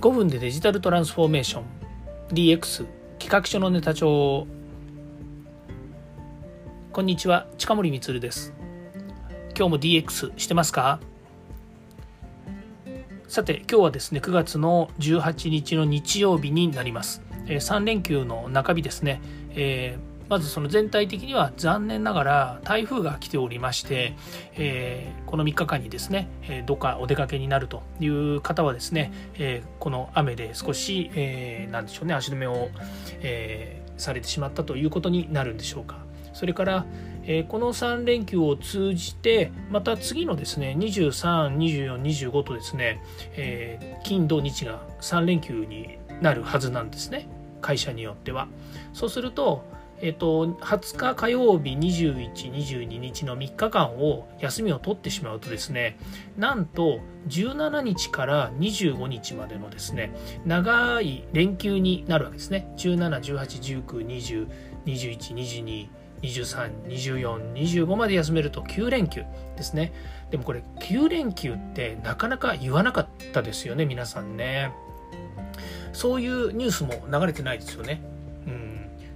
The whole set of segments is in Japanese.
5分でデジタルトランスフォーメーション。DX 企画書のネタ帳。こんにちは近森光です。今日も DX してますか？さて今日はですね9月の18日の日曜日になります、えー、3連休の中日ですね、えーまずその全体的には残念ながら台風が来ておりまして、えー、この3日間にですね、えどっかお出かけになるという方はですね、えこの雨で少し、えー、でしょうね足止めを、えされてしまったということになるんでしょうか。それから、この3連休を通じてまた次のですね23、24、25とですね、え金土日が3連休になるはずなんですね会社によっては。そうするとえっと、20日火曜日21、22日の3日間を休みを取ってしまうとですね、なんと17日から25日までのですね、長い連休になるわけですね。17、18、19、20、21、22、23、24、25まで休めると9連休ですね。でもこれ9連休ってなかなか言わなかったですよね、皆さんね。そういうニュースも流れてないですよね。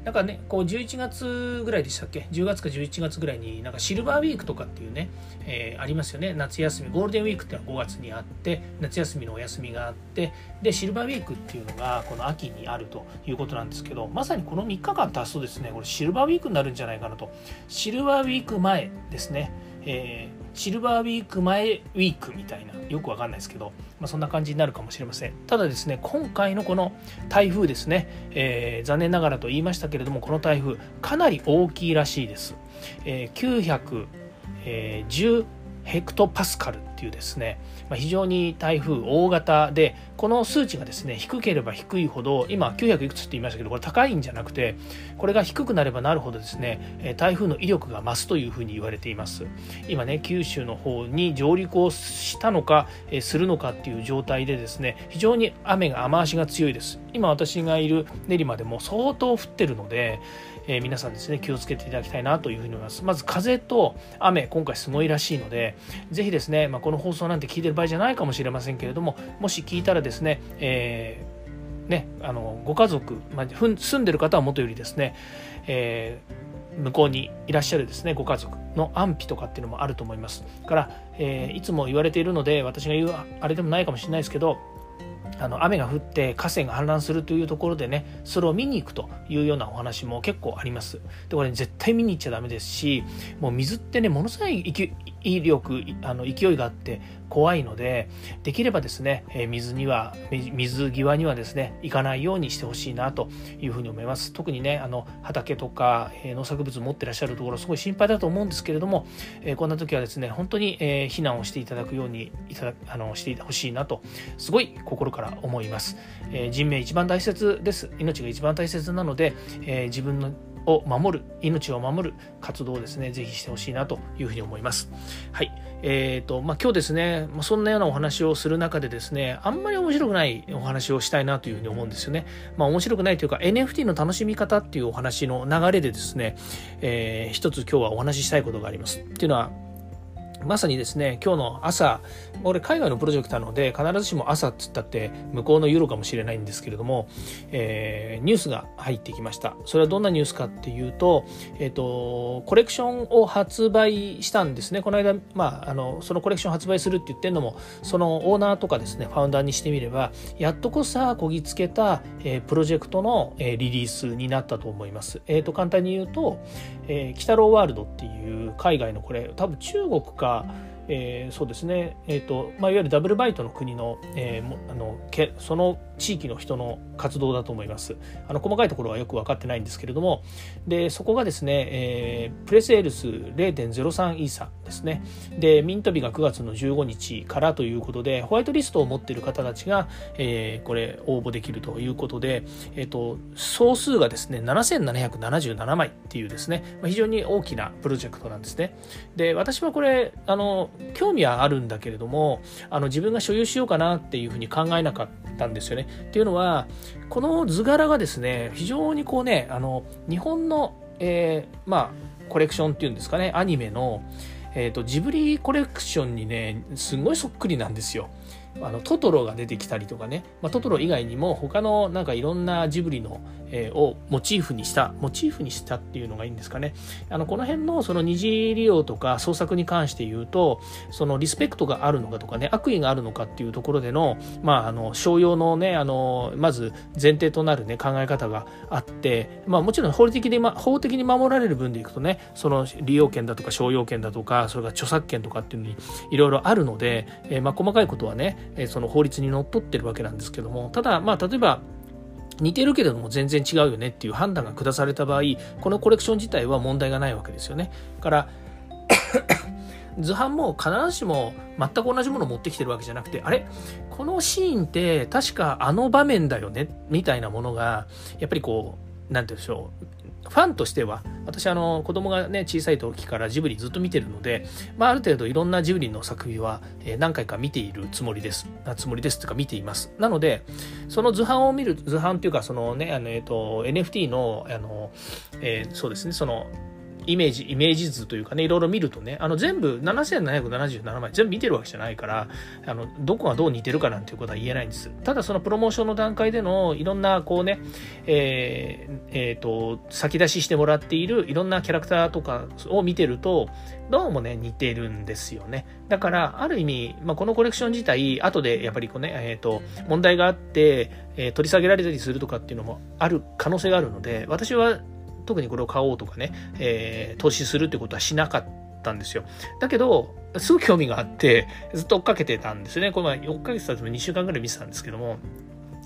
なんかね、こう11月ぐらいでしたっけ ?10 月か11月ぐらいになんかシルバーウィークとかっていうね、えー、ありますよね。夏休み、ゴールデンウィークっていうのは5月にあって、夏休みのお休みがあって、で、シルバーウィークっていうのがこの秋にあるということなんですけど、まさにこの3日間足すとですね、これシルバーウィークになるんじゃないかなと。シルバーウィーク前ですね。えーシルバーウィーク前ウィークみたいなよくわかんないですけど、まあ、そんな感じになるかもしれません。ただですね今回のこの台風ですね、えー、残念ながらと言いましたけれどもこの台風かなり大きいらしいです、えー、910ヘクトパスカル。っていうですね、まあ、非常に台風大型でこの数値がですね低ければ低いほど今900いくつって言いましたけどこれ高いんじゃなくてこれが低くなればなるほどですね台風の威力が増すというふうに言われています。今ね九州の方に上陸をしたのかするのかっていう状態でですね非常に雨が雨足が強いです。今私がいる練馬でも相当降ってるのでえー、皆さんですね気をつけていただきたいなというふうに思います。まず風と雨今回すごいらしいのでぜひですね、まあ、この放送なんて聞いてる場合じゃないかもしれませんけれどももし聞いたらですね、えー、ね、あのご家族、まあ、住んでる方はもとよりですね、えー、向こうにいらっしゃるですねご家族の安否とかっていうのもあると思います。から、えー、いつも言われているので私が言うあれでもないかもしれないですけどあの雨が降って河川が氾濫するというところでねそれを見に行くというようなお話も結構あります。でこれ、絶対見に行っちゃダメですしもう水ってねものすごい威力あの勢いがあって怖いのでできればですね、水には水際にはですね行かないようにしてほしいなというふうに思います。特にねあの畑とか、農作物持ってらっしゃるところすごい心配だと思うんですけれども、こんな時はですね本当に、避難をしていただくようにいただあのしてほしいなとすごい心から思います、え人命一番大切です。命が一番大切なので、え自分のを守る命を守る活動をですねぜひしてほしいなというふうに思います。はい。えーとまあ、今日ですねまそんなようなお話をする中でですねあんまり面白くないお話をしたいなというふうに思うんですよね。まあ面白くないというか NFT の楽しみ方っていうお話の流れでですね、えー、一つ今日はお話ししたいことがあります。っていうのはまさにですね、今日の朝、俺海外のプロジェクトなので、必ずしも朝っつったって向こうのユーロかもしれないんですけれども、えー、ニュースが入ってきました。それはどんなニュースかっていうと、えっ、ー、と、コレクションを発売したんですね。この間、まあ、あの、そのコレクション発売するって言ってるのも、そのオーナーとかですね、ファウンダーにしてみれば、やっとこさ、こぎつけた、えー、プロジェクトの、えー、リリースになったと思います。えっ、ー、と、簡単に言うと、えー、鬼太郎ワールドっていう海外のこれ、多分中国か、えー、そうですね、えーとまあ、いわゆるダブルバイトの国の,、えー、あのけその地域の人の活動だと思います。あの細かいところはよく分かってないんですけれども、でそこがですね、えー、プレセールス0.03イーサですね。で、ミント日が9月の15日からということで、ホワイトリストを持っている方たちが、えー、これ応募できるということで、え、ー、と、総数がですね、7777枚っていうですね、まあ非常に大きなプロジェクトなんですね。で、私はこれ、あの、興味はあるんだけれども、あの、自分が所有しようかなっていうふうに考えなかったんですよね。っていうのはこの図柄がですね非常にこうねあの日本の、えー、まあコレクションっていうんですかねアニメの、えーと、ジブリコレクションにねすごいそっくりなんですよ。あのトトロが出てきたりとかね、まあ、トトロ以外にも他のなんかいろんなジブリの、をモチーフにしたモチーフにしたっていうのがいいんですかね。あのこの辺のその二次利用とか創作に関して言うとそのリスペクトがあるのかとかね悪意があるのかっていうところでの,、まあ、あの商用のねあのまず前提となる、ね、考え方があって、まあ、もちろん法的に、ま、法的に守られる分でいくとねその利用権だとか商用権だとかそれから著作権とかっていうのにいろいろあるので、えー、まあ、細かいことはねその法律にのっとってるわけなんですけどもただまあ例えば似てるけれども全然違うよねっていう判断が下された場合このコレクション自体は問題がないわけですよね。から 図版も必ずしも全く同じものを持ってきてるわけじゃなくてあれ？このシーンって確かあの場面だよね？みたいなものがやっぱりこう何て言うんでしょう？ファンとしては私あの子供がね小さい時からジブリずっと見てるので、まあ、ある程度いろんなジブリの作品はえ何回か見ているつもりです。なつもりですというか見ています。なのでその図版を見る図版というかそのねあの、えっと、NFT のあの、えー、そうですねそのイメージ、イメージ図というかね、いろいろ見るとね、あの全部7777枚全部見てるわけじゃないから、あの、どこがどう似てるかなんていうことは言えないんです。ただそのプロモーションの段階でのいろんなこうね、えー、えー、と、先出ししてもらっているいろんなキャラクターとかを見てると、どうもね、似てるんですよね。だから、ある意味、まあ、このコレクション自体、後でやっぱりこうね、えっ、ー、と、問題があって、えー、取り下げられたりするとかっていうのもある可能性があるので、私は特にこれを買おうとかね、えー、投資するってことはしなかったんですよ。だけど、すごく興味があって、ずっと追っかけてたんですよね。この前4ヶ月経っても2週間ぐらい見てたんですけども、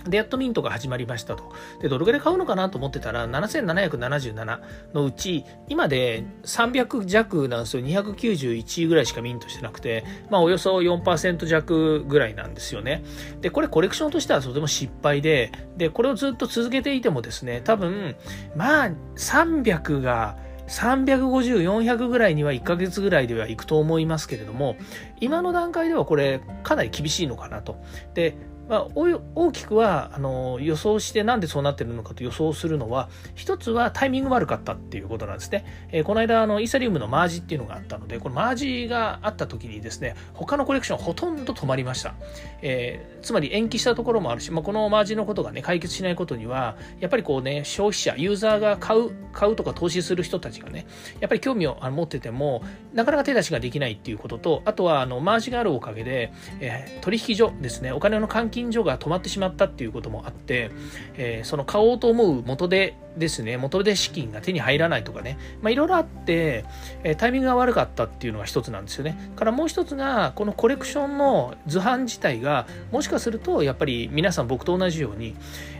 で、やっとミントが始まりましたと。で、どれぐらい買うのかなと思ってたら、7777のうち、今で300弱なんですよ。291ぐらいしかミントしてなくて、まあ、およそ4%弱ぐらいなんですよね。で、これコレクションとしてはとても失敗で、で、これをずっと続けていてもですね、多分、まあ、300が、350、400ぐらいには1ヶ月ぐらいではいくと思いますけれども、今の段階ではこれかなり厳しいのかなと。で、まあ、大きくはあの予想してなんでそうなってるのかと予想するのは一つはタイミング悪かったっていうことなんですね、えー、この間あのイーサリウムのマージっていうのがあったのでこのマージがあった時にですね他のコレクションほとんど止まりました、えー、つまり延期したところもあるし、まあ、このマージのことがね解決しないことにはやっぱりこうね消費者ユーザーが買う買うとか投資する人たちがねやっぱり興味を持っててもなかなか手出しができないっていうこととあとはあのマージがあるおかげで、えー、取引所ですねお金の換金所が止まってしまったっていうこともあって、えー、その買おうと思う元でですね、元で資金が手に入らないとかね、まあ、いろいろあって、えー、タイミングが悪かったっていうのが一つなんですよね。からもう一つが、このコレクションの図版自体が、もしかすると、やっぱり皆さん僕と同じように、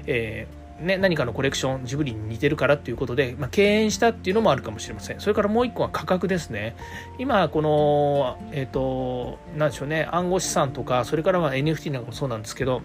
えーね、何かのコレクションジブリに似てるからっていうことで、まあ、敬遠したっていうのもあるかもしれません。それからもう一個は価格ですね。今このえっ、ー、と何でしょうね暗号資産とかそれからは NFT なんかもそうなんですけど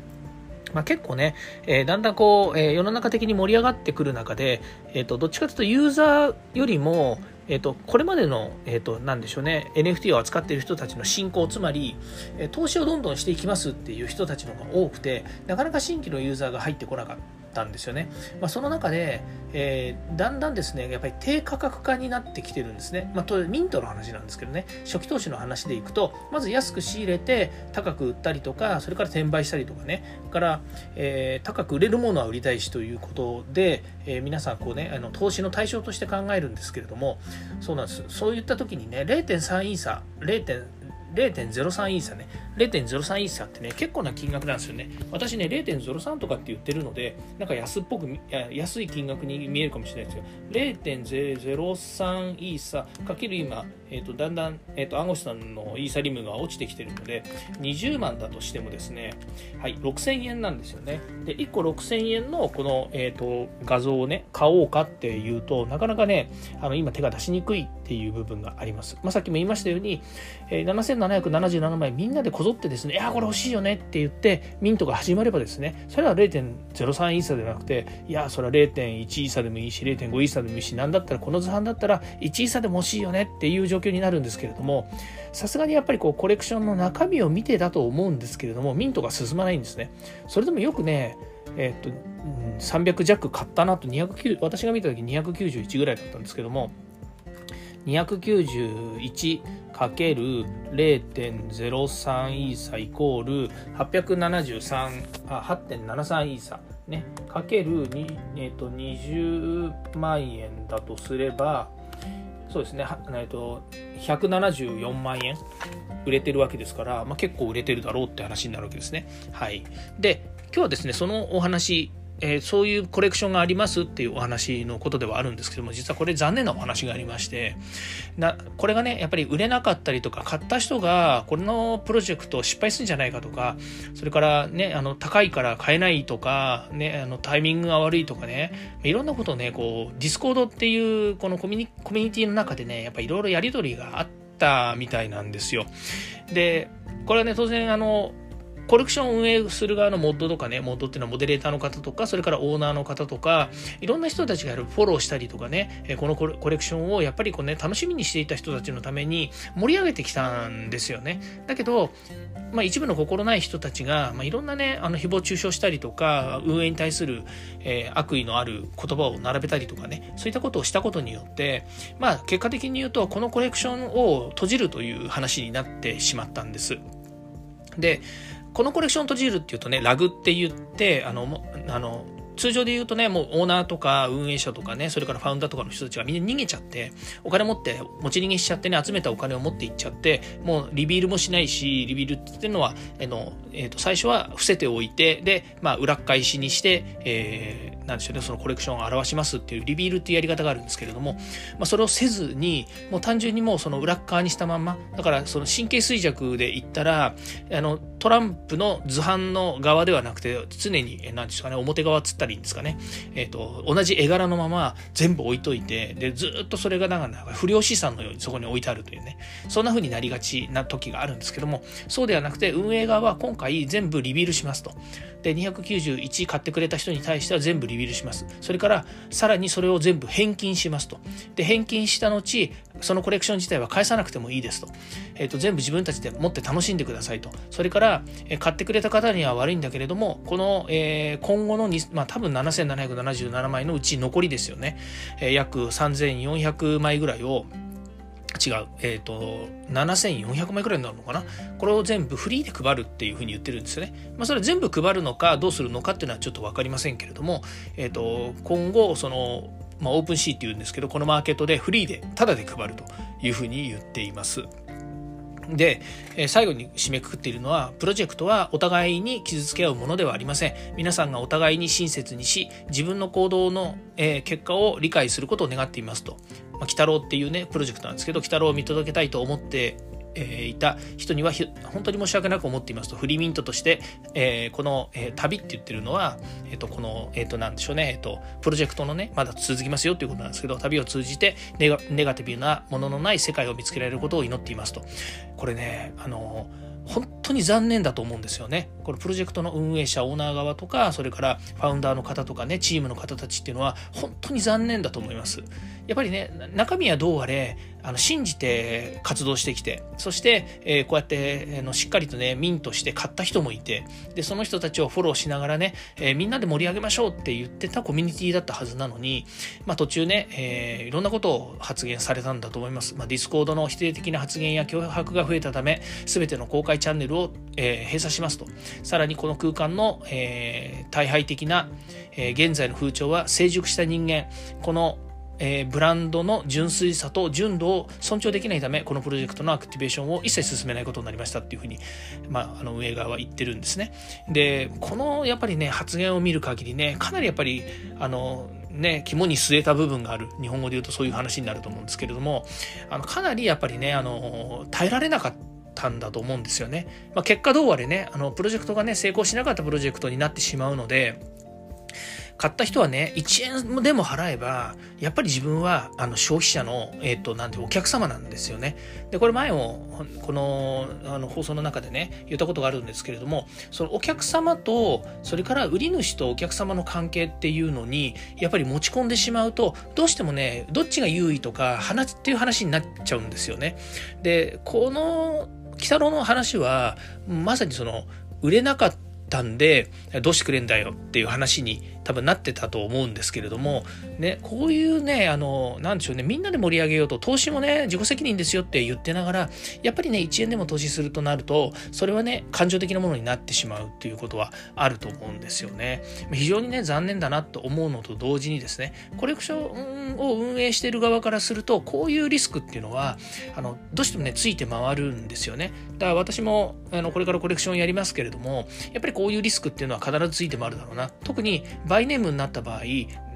まあ、結構ね、えー、だんだんこう、えー、世の中的に盛り上がってくる中で、えーと、どっちかというとユーザーよりも、えーと、これまでの、えーと、なんでしょうね NFT を扱っている人たちの信仰つまり、え投資をどんどんしていきますっていう人たちの方が多くてなかなか新規のユーザーが入ってこなかった。たんですよね。まあ、その中で、えー、だんだんですね、やっぱり低価格化になってきてるんですね。まあ、ミントの話なんですけどね、初期投資の話でいくと、まず安く仕入れて高く売ったりとか、それから転売したりとかね、から、えー、高く売れるものは売りたいしということで、えー、皆さんこうね、あの投資の対象として考えるんですけれども、そうなんです。そういった時にね、0.3イーサ、0.3 0.03イーサね、0.03イーサってね、結構な金額なんですよね。私ね、0.03とかって言ってるので、なんか安っぽく、安い金額に見えるかもしれないですよ。0.003イーサかける今、えーと、だんだん、えーと、暗号資産のイーサリムが落ちてきてるので、20万だとしてもですね、はい、6000円なんですよね。で、1個6000円のこの、えーと、画像をね、買おうかっていうと、なかなかね、あの今手が出しにくいっていう部分があります。まあ、さっきも言いましたように、えー、7777枚みんなでぞってですね、いや、これ欲しいよねって言って、ミントが始まればですね、それは0.03イーサではなくて、いや、それは0.1イーサでもいいし、0.5イーサでもいいし、なんだったらこの図版だったら1イーサでも欲しいよねっていう状況になるんですけれどもさすがにやっぱりこうコレクションの中身を見てだと思うんですけれどもミントが進まないんですね。それでもよくねえ、っと300弱買ったなと209私が見た時291ぐらいだったんですけども 291×0.03 イーサイコール873あ8.73イーサね。かけるに、えー、と20万円だとすればそうですね、えー、と174万円売れてるわけですから、まあ、結構売れてるだろうって話になるわけですね。はい、で今日はですねそのお話えー、そういうコレクションがありますっていうお話のことではあるんですけども実はこれ残念なお話がありましてなこれがねやっぱり売れなかったりとか買った人がこれのプロジェクト失敗するんじゃないかとかそれからねあの高いから買えないとか、ね、あのタイミングが悪いとかねいろんなことをねこうディスコードっていうこのコミュニコミュニティの中でねやっぱいろいろやり取りがあったみたいなんですよ。でこれはね当然あのコレクションを運営する側のモッドとかね、モッドっていうのはモデレーターの方とか、それからオーナーの方とか、いろんな人たちがフォローしたりとかね、このコレクションをやっぱりこうね、楽しみにしていた人たちのために盛り上げてきたんですよね。だけど、まあ、一部の心ない人たちが、まあ、いろんなね、あの誹謗中傷したりとか、運営に対する、えー、悪意のある言葉を並べたりとかね、そういったことをしたことによって、まあ、結果的に言うと、このコレクションを閉じるという話になってしまったんです。で、このコレクション閉じるっていうとね、ラグって言って、あの、あの、通常で言うとね、もうオーナーとか運営者とかね、それからファウンダーとかの人たちがみんな逃げちゃって、お金持って、持ち逃げしちゃってね、集めたお金を持っていっちゃって、もうリビールもしないし、リビールって言ってるのは、あの、えっ、ー、と、最初は伏せておいて、で、まあ、裏返しにして、えー、なんでしょうね、そのコレクションを表しますっていうリビールっていうやり方があるんですけれども、まあ、それをせずに、もう単純にもうその裏側にしたまんま、だからその神経衰弱で言ったら、あの、トランプの図版の側ではなくて、常に、なんですかね、表側つったらいいんですかね、えっ、ー、と、同じ絵柄のまま全部置いといて、で、ずっとそれがなんか不良資産のようにそこに置いてあるというね、そんな風になりがちな時があるんですけども、そうではなくて、運営側は今回全部リビールしますと。で、291買ってくれた人に対しては全部リビールします。それから、さらにそれを全部返金しますと。で、返金した後、そのコレクション自体は返さなくてもいいですと。え、ー、と、全部自分たちで持って楽しんでくださいと。それから、え買ってくれた方には悪いんだけれども、この、え、今後のまあ、多分7777枚のうち残りですよね。え、約3400枚ぐらいを、違う、えっ、ー、と、7400枚くらいになるのかなこれを全部フリーで配るっていうふうに言ってるんですよね。まあ、それ全部配るのかどうするのかっていうのはちょっと分かりませんけれども、えっ、ー、と、今後、その、まあ、オープンシーっていうんですけど、このマーケットでフリーで、タダで配るというふうに言っています。で、え最後に締めくくっているのは、プロジェクトはお互いに傷つけ合うものではありません。皆さんがお互いに親切にし、自分の行動の、え結果を理解することを願っていますと。まあ、鬼太郎っていうね、プロジェクトなんですけど、鬼太郎を見届けたいと思ってえー、いた人には本当に申し訳なく思っていますとフリーミントとして、えー、この、えー、旅って言ってるのは、えーと、この、えーと、なんでしょうね、えーと、プロジェクトのねまだ続きますよということなんですけど旅を通じてネガネガティブなもののない世界を見つけられることを祈っていますとこれねあの本当に残念だと思うんですよね。これプロジェクトの運営者、オーナー側とか、それからファウンダーの方とかね、チームの方たちっていうのは本当に残念だと思います。やっぱりね、中身はどうあれ、あの信じて活動してきてそして、えー、こうやって、あのしっかりとねミントして買った人もいてでその人たちをフォローしながらね、えー、みんなで盛り上げましょうって言ってたコミュニティだったはずなのに、まあ、途中ね、えー、いろんなことを発言されたんだと思います、まあ、ディスコードの否定的な発言や脅迫が増えたため全ての公開チャンネルを、え、閉鎖しますと。さらにこの空間の、えー、退廃的な、え、現在の風潮は成熟した人間このえー、ブランドの純粋さと純度を尊重できないためこのプロジェクトのアクティベーションを一切進めないことになりましたっていうふうに、まあ、あの運営側は言ってるんですねでこのやっぱりね発言を見る限りねかなりやっぱりあのね、肝に据えた部分がある日本語で言うとそういう話になると思うんですけれどもあのかなりやっぱりねあの耐えられなかったんだと思うんですよね。まあ、結果どうあれね、あの、プロジェクトがね、成功しなかったプロジェクトになってしまうので、買った人はね、1円でも払えば、やっぱり自分はあの消費者の、えっ、ー、と、なんでお客様なんですよね。で、これ前も、このあの放送の中でね、言ったことがあるんですけれども、そのお客様と、それから売り主とお客様の関係っていうのに、やっぱり持ち込んでしまうと、どうしてもね、どっちが優位とか、話っていう話になっちゃうんですよね。で、この、鬼太郎の話は、まさにその、売れなかったたんでどうしてくれんだよっていう話に多分なってたと思うんですけれども、ね、こういうねあのなんでしょうねみんなで盛り上げようと投資もね自己責任ですよって言ってながらやっぱりね1円でも投資するとなるとそれはね感情的なものになってしまうっていうことはあると思うんですよね。非常にね残念だなと思うのと同時にですねコレクションを運営している側からするとこういうリスクっていうのはあのどうしてもねついて回るんですよね。だから私もあのこれからコレクションやりますけれどもやっぱりこういうリスクっていうのは必ずついて回るだろうな。特にバイネームになった場合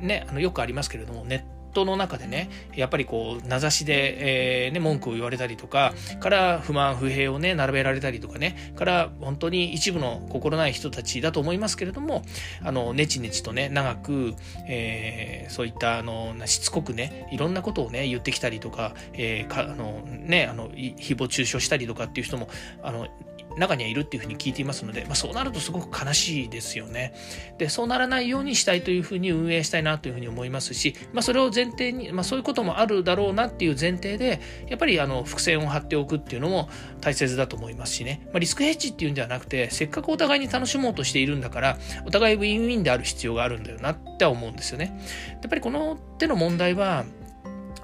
ねあのよくありますけれどもネットの中でねやっぱりこう名指しで、えー、ね、文句を言われたりとかから不満不平をね並べられたりとかねから本当に一部の心ない人たちだと思いますけれどもあのネチネチとね長く、えー、そういったあのしつこくねいろんなことをね言ってきたりとか,、えー、かあのねあの誹謗中傷したりとかっていう人もあの中にはいるっていうふうに聞いていますので、まあ、そうなるとすごく悲しいですよね。でそうならないようにしたいというふうに運営したいなというふうに思いますし、まあ、それを前提に、まあ、そういうこともあるだろうなっていう前提でやっぱりあの伏線を張っておくっていうのも大切だと思いますしね、まあ、リスクヘッジっていうんではなくてせっかくお互いに楽しもうとしているんだからお互いウィンウィンである必要があるんだよなって思うんですよね。やっぱりこの手の問題は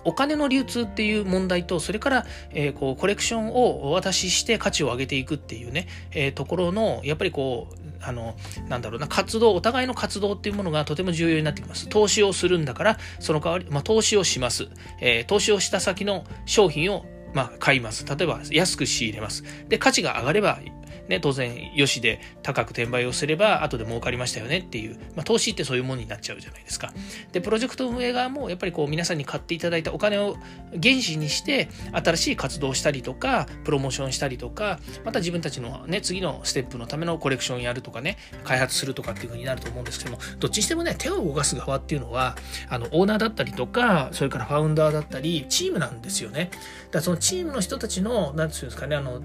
お金の流通っていう問題と、それから、えー、こう、コレクションをお渡しして価値を上げていくっていうね、えー、ところの、やっぱりこう、あの、なんだろうな、活動、お互いの活動っていうものがとても重要になってきます。投資をするんだから、その代わり、まあ、投資をします。えー、投資をした先の商品をまあ、買います。例えば、安く仕入れます。で、価値が上がればね、当然、よしで高く転売をすれば、後で儲かりましたよねっていう、まあ、投資ってそういうものになっちゃうじゃないですか。で、プロジェクト運営側も、やっぱりこう、皆さんに買っていただいたお金を原資にして、新しい活動をしたりとか、プロモーションしたりとか、また自分たちのね、次のステップのためのコレクションやるとかね、開発するとかっていう風になると思うんですけども、どっちにしてもね、手を動かす側っていうのは、あの、オーナーだったりとか、それからファウンダーだったり、チームなんですよね。だからそのチームの人たちの、なんていうんですかね、あの、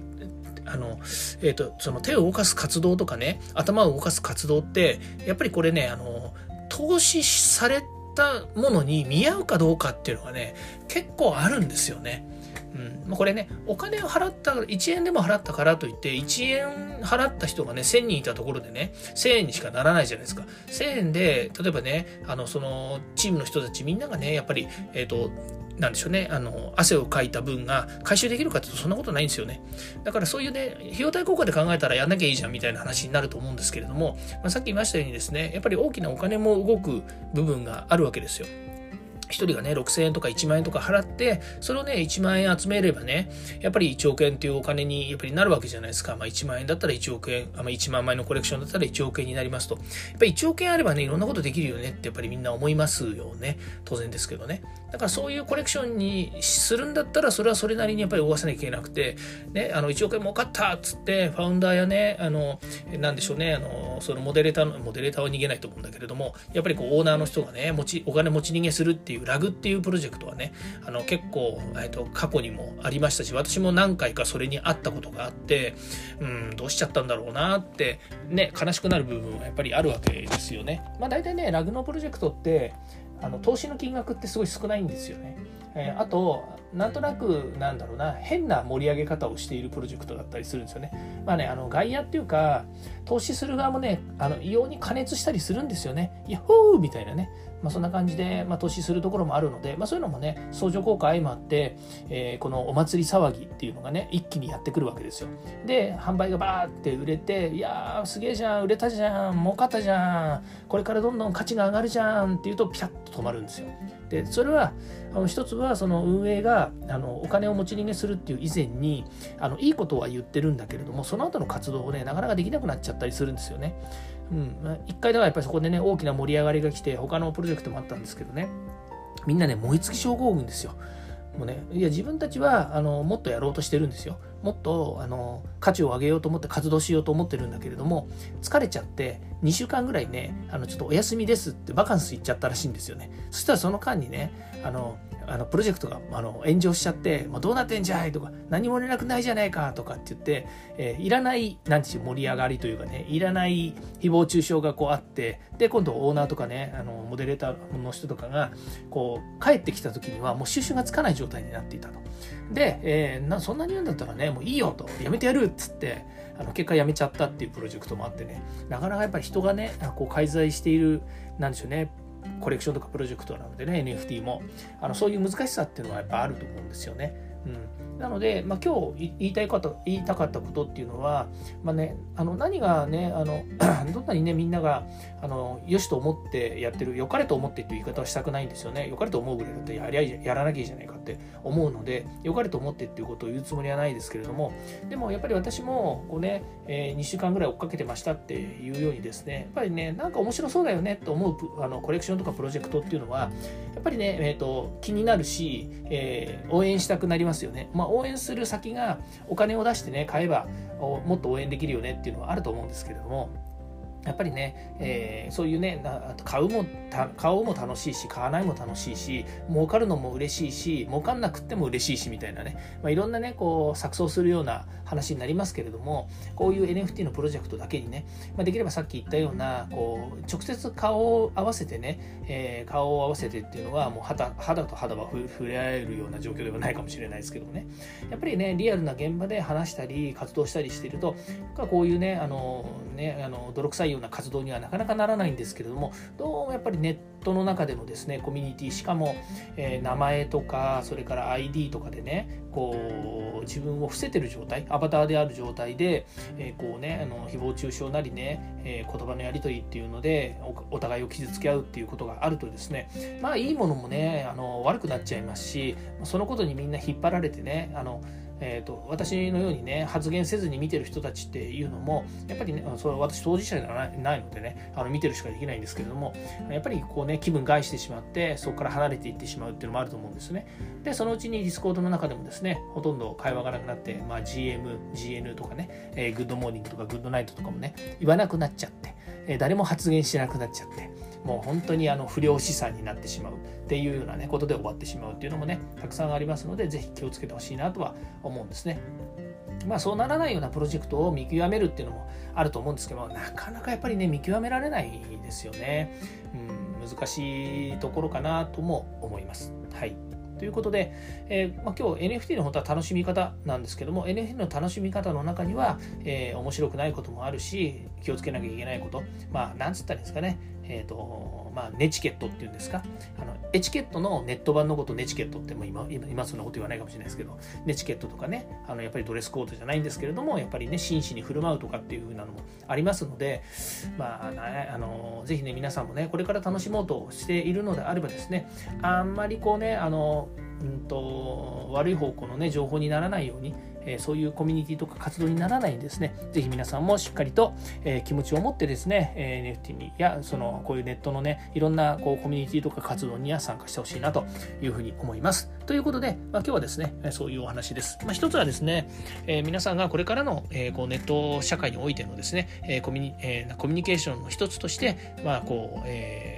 あの、えっ、ー、と、その手を動かす活動とかね、頭を動かす活動って、やっぱりこれね、あの、投資されたものに見合うかどうかっていうのがね、結構あるんですよね。うん、これね、お金を払った、1円でも払ったからといって、1円払った人がね、1000人いたところでね、1000円にしかならないじゃないですか。1000円で、例えばね、あの、その、チームの人たちみんながね、やっぱり、えっ、ー、と、なんでしょうね、あの、汗をかいた分が回収できるかっていうとそんなことないんですよね。だからそういうね、費用対効果で考えたらやんなきゃいいじゃんみたいな話になると思うんですけれども、まあ、さっき言いましたようにですね、やっぱり大きなお金も動く部分があるわけですよ。1人がね、6000円とか1万円とか払って、それをね、1万円集めればね、やっぱり1億円っていうお金にやっぱりなるわけじゃないですか。まあ1万円だったら1億円、まあ、1万枚のコレクションだったら1億円になりますと。やっぱり1億円あればね、いろんなことできるよねってやっぱりみんな思いますよね。当然ですけどね。だからそういうコレクションにするんだったら、それはそれなりにやっぱり動かさなきゃいけなくて、ね、あの1億円儲かったっつって、ファウンダーやね、あの、なんでしょうね、あの、そのモデレーターの、モデレーターは逃げないと思うんだけれども、やっぱりこうオーナーの人がね、持ち、お金持ち逃げするっていうラグっていうプロジェクトはねあの結構、えーと、過去にもありましたし私も何回かそれにあったことがあってうんどうしちゃったんだろうなってね悲しくなる部分はやっぱりあるわけですよね。まあ、大体ねラグのプロジェクトってあの投資の金額ってすごい少ないんですよね。えー、あとなんとなくなんだろうな変な盛り上げ方をしているプロジェクトだったりするんですよね。まあねあの外野っていうか投資する側もねあの異様に加熱したりするんですよね。ヤッホーみたいなね。まあ、そんな感じで、まあ、投資するところもあるので、まあ、そういうのもね相乗効果相まって、えー、このお祭り騒ぎっていうのがね一気にやってくるわけですよ。で販売がバーって売れていやーすげえじゃん売れたじゃん儲かったじゃんこれからどんどん価値が上がるじゃんっていうとピタッと止まるんですよ。でそれはあの一つはその運営があのお金を持ち逃げするっていう以前にあのいいことは言ってるんだけれどもその後の活動をねなかなかできなくなっちゃったりするんですよね。うん、一回だからやっぱりそこでね大きな盛り上がりが来て他のプロジェクトもあったんですけどねみんなね燃え尽き症候群ですよ。もうね、いや自分たちはあのもっとやろうとしてるんですよ。もっとあの価値を上げようと思って活動しようと思ってるんだけれども疲れちゃって2週間ぐらいねあのちょっとお休みですってバカンス行っちゃったらしいんですよね。そしたらその間にねあのあのプロジェクトがあの炎上しちゃって「もうどうなってんじゃい」とか「何も連絡ないじゃないか」とかって言って、えー、いらないなんていう盛り上がりというかねいらない誹謗中傷がこうあってで今度オーナーとかねあのモデレーターの人とかがこう帰ってきた時にはもう収集がつかない状態になっていたと。で、えー、なそんなに言うんだったらねもういいよと。やめてやるっつってあの結果やめちゃったっていうプロジェクトもあってね。なかなかやっぱり人がねこう介在しているなんでしょうねコレクションとかプロジェクトなのでね NFT もあのそういう難しさっていうのはやっぱあると思うんですよね。うん、なので、まあ、今日言いたいこと言いたかったことっていうのは、まあね、あの何がねあの どんなにねみんながあのよしと思ってやってるよかれと思ってっていう言い方はしたくないんですよねよかれと思うぐらいだってやりゃやらなきゃいいじゃないかって思うのでよかれと思ってっていうことを言うつもりはないですけれどもでもやっぱり私もこうね、えー、2週間ぐらい追っかけてましたっていうようにですねやっぱりねなんか面白そうだよねと思うあのコレクションとかプロジェクトっていうのはやっぱりね、えーと、気になるし、えー、応援したくなりますよね。まあ、応援する先がお金を出してね買えばもっと応援できるよねっていうのはあると思うんですけれどもやっぱりね、えー、そういうね買うも買うも楽しいし買わないも楽しいし儲かるのも嬉しいし儲かんなくっても嬉しいしみたいなね、まあ、いろんなねこう錯綜するような話になりますけれどもこういう NFT のプロジェクトだけにね、まあ、できればさっき言ったようなこう直接顔を合わせてね、えー、顔を合わせてっていうのはもう肌肌と肌は触れ合えるような状況ではないかもしれないですけどもね。やっぱりねリアルな現場で話したり活動したりしているとこういうねあのねあの泥臭いような活動にはなかなかならないんですけれどもどうもやっぱりネットの中でのですねコミュニティしかも、えー、名前とかそれから ID とかでねこう自分を伏せてる状態アバターである状態で、えー、こうねあの誹謗中傷なりね、えー、言葉のやり取りっていうのでお互いを傷つけ合うっていうことがあるとですねまあいいものもねあの悪くなっちゃいますしそのことにみんな引っ張られてねあのえーと、私のようにね発言せずに見てる人たちっていうのもやっぱりねそれ私当事者ではないのでねあの見てるしかできないんですけれどもやっぱりこうね気分害してしまってそこから離れていってしまうっていうのもあると思うんですね。でそのうちにディスコードの中でもですねほとんど会話がなくなって、まあ、GM、GN とかね、えー、グッドモーニングとかグッドナイトとかもね言わなくなっちゃって、えー、誰も発言しなくなっちゃってもう本当にあの不良資産になってしまうっていうようなねことで終わってしまうっていうのもねたくさんありますので是非気をつけてほしいなとは思うんですね。まあそうならないようなプロジェクトを見極めるっていうのもあると思うんですけどなかなかやっぱりね見極められないですよね。うん、難しいところかなとも思います。はい。ということで、えー、まあ、今日 NFT の本当は楽しみ方なんですけども NFT の楽しみ方の中には、えー、面白くないこともあるし気をつけなきゃいけないことまあなんつったらいいんですかねえーとまあ、ネチケットっていうんですか？あのエチケットのネット版のことネチケットっても今今今そんなこと言わないかもしれないですけどネチケットとかねあのやっぱりドレスコードじゃないんですけれどもやっぱりね真摯に振る舞うとかっていう風なのもありますのでまあ、ね、あのぜひね皆さんもねこれから楽しもうとしているのであればですねあんまりこうねあのうんと悪い方向のね情報にならないようにえそういうコミュニティとか活動にならないんですね、ぜひ皆さんもしっかりと、え気持ちを持ってですね、え NFT にやそのこういうネットのね、いろんなこうコミュニティとか活動には参加してほしいなというふうに思います。ということで、まあ、今日はですね、そういうお話です。まあ、一つはですね、え皆さんがこれからの、えこうネット社会においてのですね、えコミュニえコミュニケーションの一つとして、まあこう、えー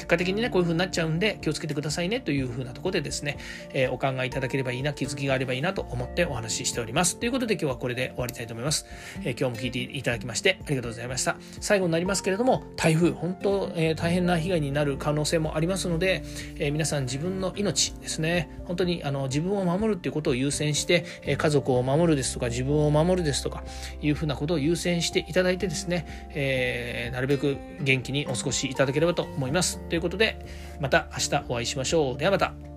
結果的にね、こういう風になっちゃうんで気をつけてくださいねという風なとこでですね、えー、お考えいただければいいな、気づきがあればいいなと思ってお話ししております。ということで今日はこれで終わりたいと思います。えー、今日も聞いていただきましてありがとうございました。最後になりますけれども、台風、本当、えー、大変な被害になる可能性もありますので、え皆さん自分の命ですね、本当にあの自分を守るっていうことを優先して、え家族を守るですとか、自分を守るですとか、いうふうなことを優先していただいてですね、えなるべく元気にお過ごしいただければと思います。ということで、また明日お会いしましょう。ではまた。